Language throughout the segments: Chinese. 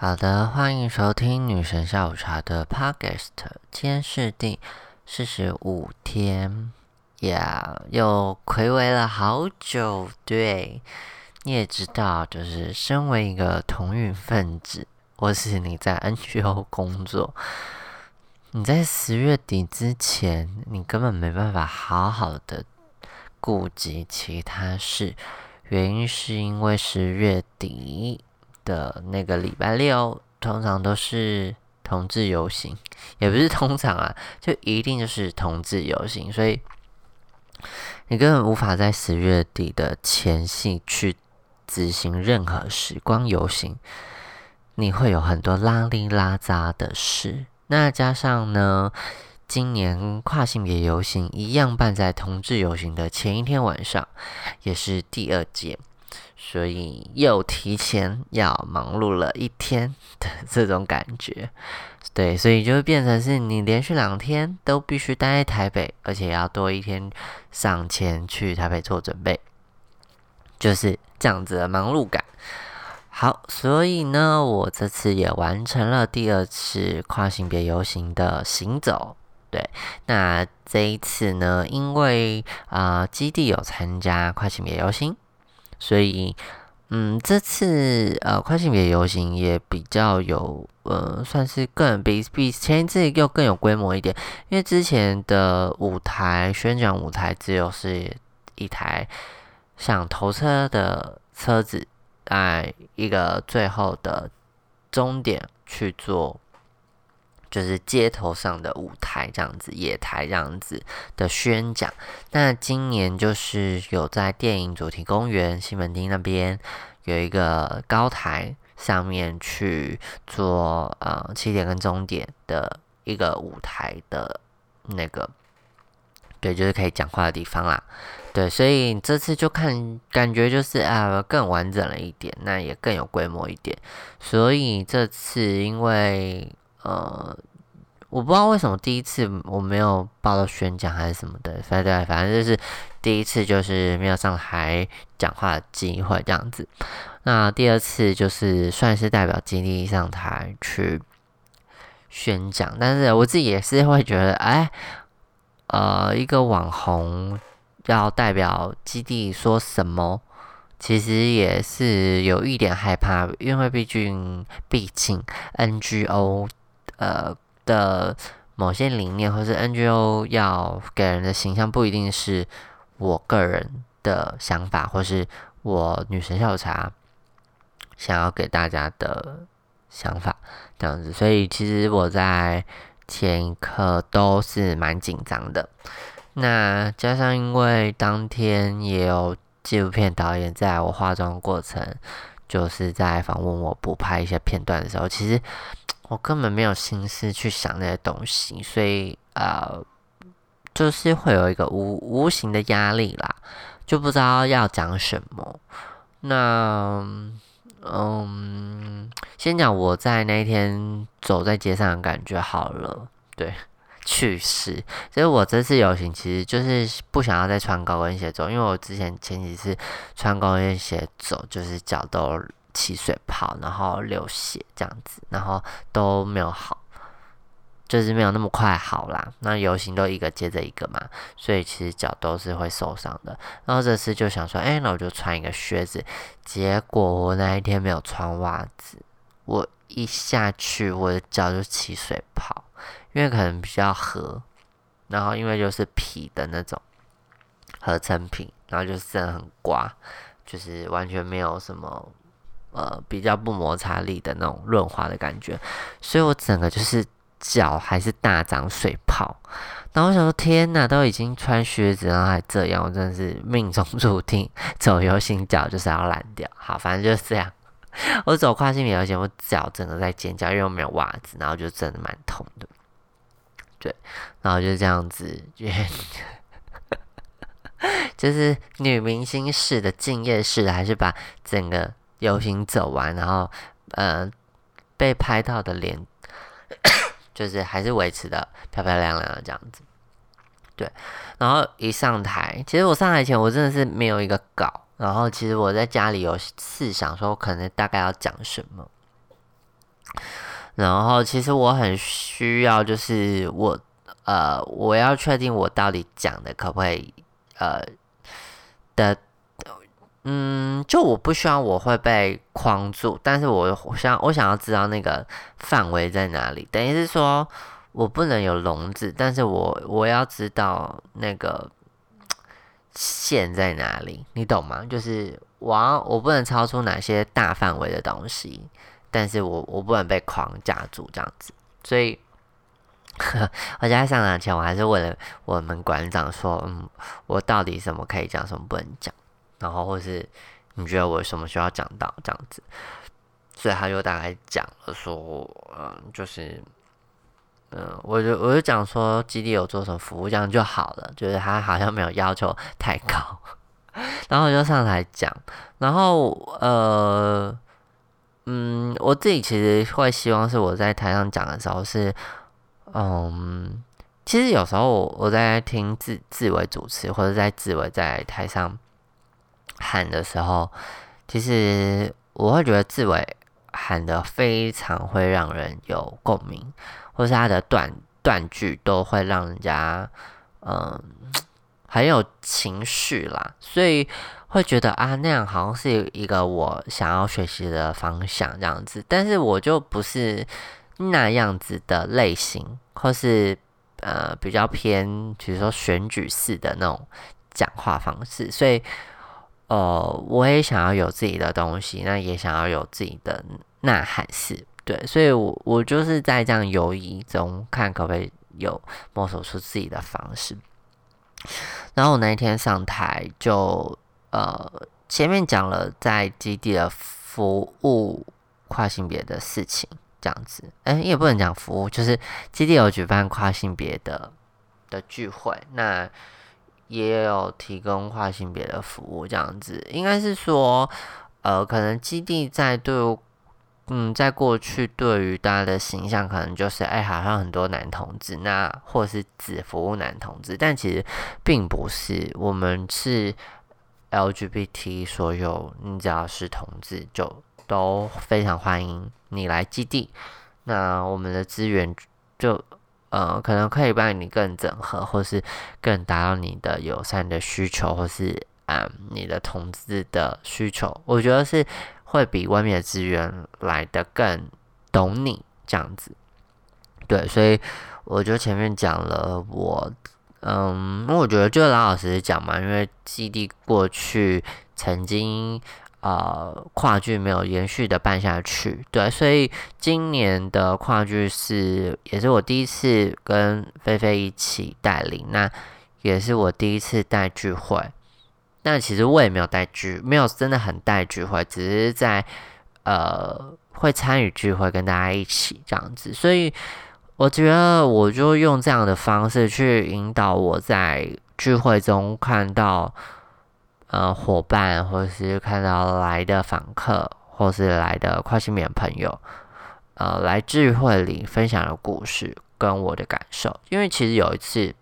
好的，欢迎收听女神下午茶的 Podcast。今天是第四十五天，呀，又暌违了好久。对，你也知道，就是身为一个同运分子，或是你在 NGO 工作，你在十月底之前，你根本没办法好好的顾及其他事。原因是因为十月底。的那个礼拜六通常都是同志游行，也不是通常啊，就一定就是同志游行，所以你根本无法在十月底的前夕去执行任何时光游行，你会有很多拉里拉杂的事。那加上呢，今年跨性别游行一样办在同志游行的前一天晚上，也是第二届。所以又提前要忙碌了一天的 这种感觉，对，所以就会变成是你连续两天都必须待在台北，而且要多一天上前去台北做准备，就是这样子的忙碌感。好，所以呢，我这次也完成了第二次跨性别游行的行走。对，那这一次呢，因为啊基地有参加跨性别游行。所以，嗯，这次呃，跨性别游行也比较有，呃，算是更比比前一次又更有规模一点。因为之前的舞台宣讲舞台只有是一台像头车的车子，在一个最后的终点去做。就是街头上的舞台这样子，野台这样子的宣讲。那今年就是有在电影主题公园西门町那边有一个高台上面去做呃起点跟终点的一个舞台的那个，对，就是可以讲话的地方啦。对，所以这次就看感觉就是啊更完整了一点，那也更有规模一点。所以这次因为。呃，我不知道为什么第一次我没有报到宣讲还是什么的，反正反正就是第一次就是没有上台讲话的机会这样子。那第二次就是算是代表基地上台去宣讲，但是我自己也是会觉得，哎，呃，一个网红要代表基地说什么，其实也是有一点害怕，因为毕竟毕竟 NGO。呃的某些理念，或是 NGO 要给人的形象，不一定是我个人的想法，或是我女神校茶想要给大家的想法这样子。所以其实我在前一刻都是蛮紧张的。那加上因为当天也有纪录片导演在我化妆过程，就是在访问我补拍一些片段的时候，其实。我根本没有心思去想那些东西，所以呃，就是会有一个无无形的压力啦，就不知道要讲什么。那嗯，先讲我在那一天走在街上的感觉好了，对，趣事。所以我这次游行其实就是不想要再穿高跟鞋走，因为我之前前几次穿高跟鞋走，就是脚都。起水泡，然后流血这样子，然后都没有好，就是没有那么快好啦。那游行都一个接着一个嘛，所以其实脚都是会受伤的。然后这次就想说，哎，那我就穿一个靴子。结果我那一天没有穿袜子，我一下去我的脚就起水泡，因为可能比较合，然后因为就是皮的那种合成品，然后就是真的很刮，就是完全没有什么。呃，比较不摩擦力的那种润滑的感觉，所以我整个就是脚还是大长水泡。然后我想说，天哪，都已经穿靴子，然后还这样，我真的是命中注定走游行脚就是要烂掉。好，反正就是这样。我走跨性别游行，我脚整个在尖叫，因为我没有袜子，然后就真的蛮痛的。对，然后就这样子，就是女明星式的敬业式的，还是把整个。游行走完，然后，呃，被拍到的脸，就是还是维持的漂漂亮亮的这样子。对，然后一上台，其实我上台前我真的是没有一个稿，然后其实我在家里有试想说我可能大概要讲什么，然后其实我很需要，就是我呃，我要确定我到底讲的可不可以呃的，嗯，就我不希望我会被框住，但是我想我想要知道那个范围在哪里，等于是说我不能有笼子，但是我我要知道那个线在哪里，你懂吗？就是我要我不能超出哪些大范围的东西。但是我我不能被框架住这样子，所以 我在上场前，我还是问了我们馆长说，嗯，我到底什么可以讲，什么不能讲，然后或是你觉得我什么需要讲到这样子，所以他就大概讲了说，嗯，就是，嗯，我就我就讲说基地有做什么服务，这样就好了，就是他好像没有要求太高，然后我就上台讲，然后呃。嗯，我自己其实会希望是我在台上讲的时候是，嗯，其实有时候我我在听自自为主持或者在自为在台上喊的时候，其实我会觉得志伟喊的非常会让人有共鸣，或是他的断断句都会让人家嗯很有情绪啦，所以。会觉得啊，那样好像是一个我想要学习的方向这样子，但是我就不是那样子的类型，或是呃比较偏，比如说选举式的那种讲话方式，所以呃我也想要有自己的东西，那也想要有自己的呐喊式，对，所以我我就是在这样犹疑中看可不可以有摸索出自己的方式，然后我那一天上台就。呃，前面讲了在基地的服务跨性别的事情，这样子，哎，也不能讲服务，就是基地有举办跨性别的的聚会，那也有提供跨性别的服务，这样子，应该是说，呃，可能基地在对，嗯，在过去对于大家的形象，可能就是，哎，好像很多男同志，那或是只服务男同志，但其实并不是，我们是。LGBT 所有，你只要是同志，就都非常欢迎你来基地。那我们的资源就呃，可能可以帮你更整合，或是更达到你的友善的需求，或是啊你的同志的需求。我觉得是会比外面的资源来的更懂你这样子。对，所以我就前面讲了我。嗯，我觉得就老老实实讲嘛，因为基地过去曾经呃跨剧没有延续的办下去，对，所以今年的跨剧是也是我第一次跟菲菲一起带领，那也是我第一次带聚会。那其实我也没有带聚，没有真的很带聚会，只是在呃会参与聚会跟大家一起这样子，所以。我觉得我就用这样的方式去引导我在聚会中看到呃伙伴，或是看到来的访客，或是来的跨性别朋友，呃，来聚会里分享的故事跟我的感受。因为其实有一次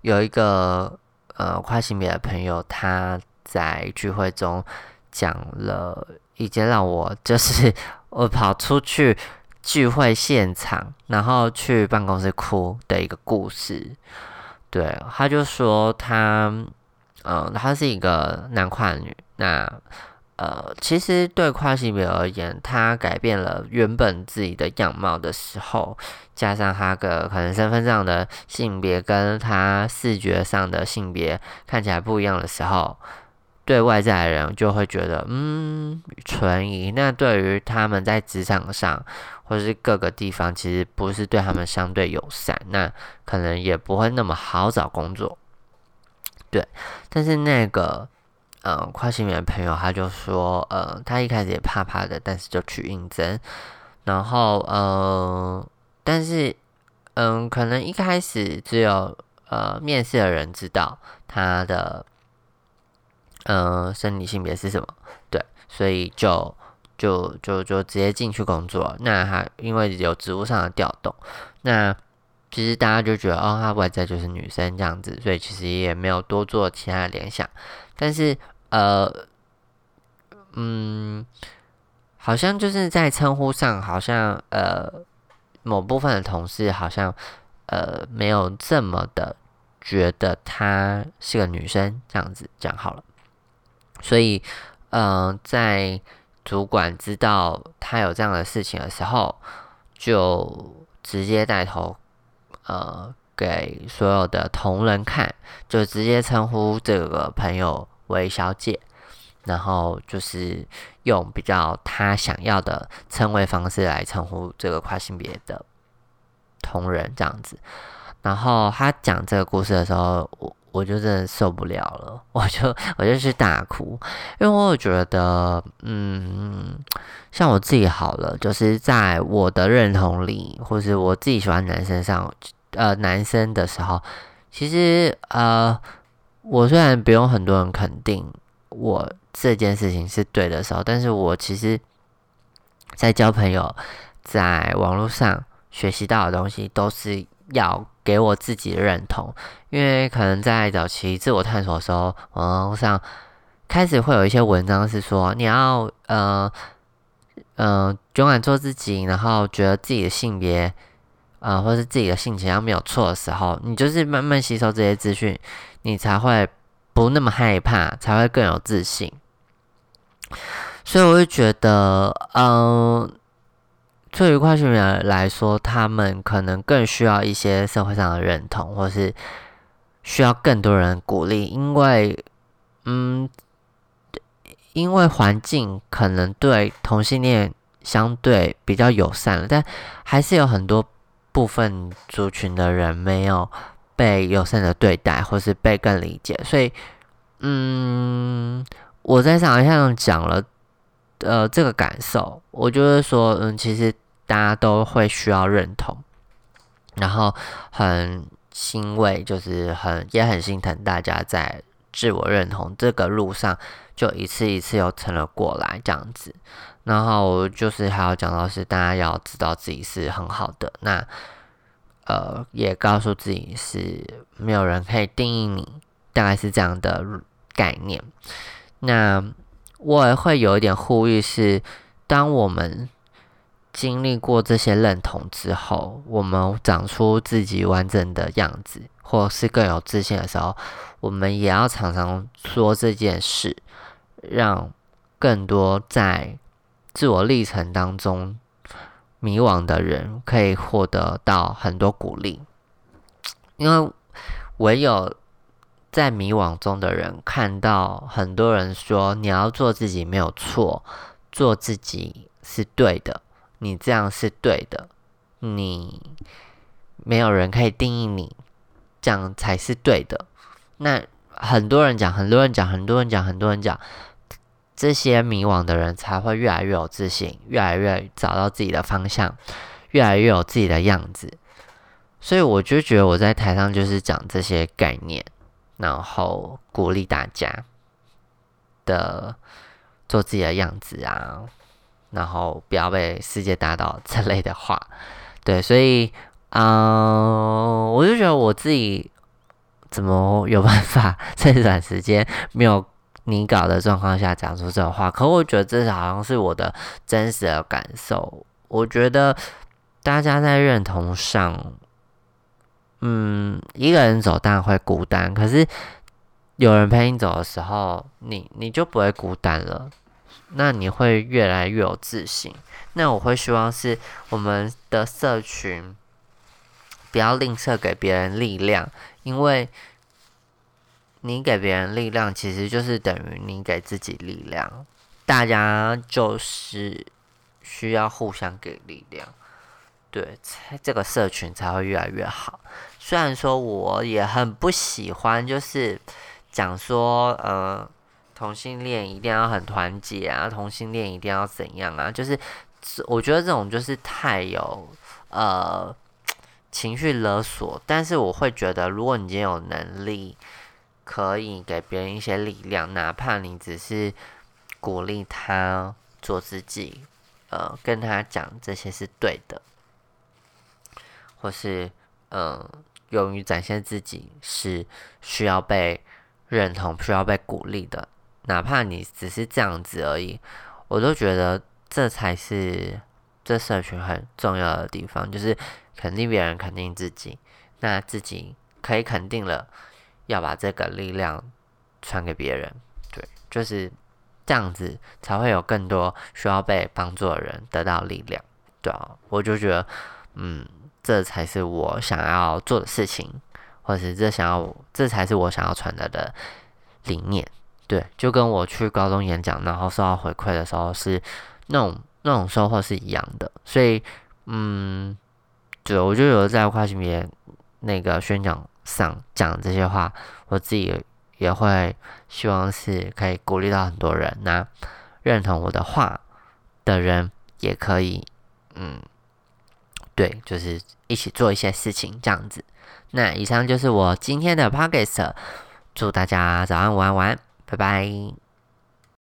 有一个呃跨性别的朋友，他在聚会中讲了一件让我就是 我跑出去。聚会现场，然后去办公室哭的一个故事。对，他就说他，嗯，他是一个男跨女。那，呃，其实对跨性别而言，他改变了原本自己的样貌的时候，加上他的可能身份上的性别跟他视觉上的性别看起来不一样的时候。对外在的人就会觉得嗯存疑，那对于他们在职场上或是各个地方，其实不是对他们相对友善，那可能也不会那么好找工作。对，但是那个嗯跨性别的朋友他就说，呃，他一开始也怕怕的，但是就去应征，然后呃，但是嗯，可能一开始只有呃面试的人知道他的。嗯，生理性别是什么？对，所以就就就就直接进去工作。那还因为有职务上的调动，那其实大家就觉得哦，他外在就是女生这样子，所以其实也没有多做其他的联想。但是呃，嗯，好像就是在称呼上，好像呃某部分的同事好像呃没有这么的觉得她是个女生这样子讲好了，所以嗯，在主管知道他有这样的事情的时候，就直接带头呃给所有的同仁看，就直接称呼这个朋友为小姐。然后就是用比较他想要的称谓方式来称呼这个跨性别的同仁这样子。然后他讲这个故事的时候，我我就真的受不了了，我就我就去大哭，因为我觉得，嗯，像我自己好了，就是在我的认同里，或是我自己喜欢男生上，呃，男生的时候，其实呃，我虽然不用很多人肯定我。这件事情是对的时候，但是我其实，在交朋友，在网络上学习到的东西，都是要给我自己的认同。因为可能在早期自我探索的时候，网络上开始会有一些文章是说，你要呃呃勇敢做自己，然后觉得自己的性别呃或是自己的性情，要没有错的时候，你就是慢慢吸收这些资讯，你才会不那么害怕，才会更有自信。所以我会觉得，嗯，对于跨性别来说，他们可能更需要一些社会上的认同，或是需要更多人鼓励，因为，嗯，因为环境可能对同性恋相对比较友善了，但还是有很多部分族群的人没有被友善的对待，或是被更理解，所以，嗯。我在上上讲了，呃，这个感受，我就是说，嗯，其实大家都会需要认同，然后很欣慰，就是很也很心疼大家在自我认同这个路上就一次一次又撑了过来这样子，然后就是还要讲到是大家要知道自己是很好的，那呃也告诉自己是没有人可以定义你，大概是这样的概念。那我也会有一点呼吁是，当我们经历过这些认同之后，我们长出自己完整的样子，或是更有自信的时候，我们也要常常说这件事，让更多在自我历程当中迷惘的人可以获得到很多鼓励，因为唯有。在迷惘中的人看到很多人说：“你要做自己没有错，做自己是对的，你这样是对的，你没有人可以定义你，这样才是对的。”那很多人讲，很多人讲，很多人讲，很多人讲，这些迷惘的人才会越来越有自信，越来越找到自己的方向，越来越有自己的样子。所以我就觉得我在台上就是讲这些概念。然后鼓励大家的做自己的样子啊，然后不要被世界打倒 这类的话，对，所以嗯，我就觉得我自己怎么有办法 在短时间没有你搞的状况下讲出这种话？可我觉得这好像是我的真实的感受。我觉得大家在认同上。嗯，一个人走当然会孤单，可是有人陪你走的时候，你你就不会孤单了。那你会越来越有自信。那我会希望是我们的社群不要吝啬给别人力量，因为你给别人力量，其实就是等于你给自己力量。大家就是需要互相给力量。对，这个社群才会越来越好。虽然说我也很不喜欢，就是讲说，呃，同性恋一定要很团结啊，同性恋一定要怎样啊，就是我觉得这种就是太有呃情绪勒索。但是我会觉得，如果你今天有能力，可以给别人一些力量，哪怕你只是鼓励他做自己，呃，跟他讲这些是对的。或是，嗯，勇于展现自己是需要被认同、需要被鼓励的。哪怕你只是这样子而已，我都觉得这才是这社群很重要的地方，就是肯定别人，肯定自己。那自己可以肯定了，要把这个力量传给别人，对，就是这样子才会有更多需要被帮助的人得到力量，对啊，我就觉得，嗯，这才是我想要做的事情，或者是这想要，这才是我想要传达的理念，对，就跟我去高中演讲，然后收到回馈的时候是那种那种收获是一样的，所以，嗯，对，我就有在跨性别。那个宣讲上讲这些话，我自己也会希望是可以鼓励到很多人。那认同我的话的人也可以，嗯，对，就是一起做一些事情这样子。那以上就是我今天的 p o c k e t 祝大家早安、午安、晚安，拜拜。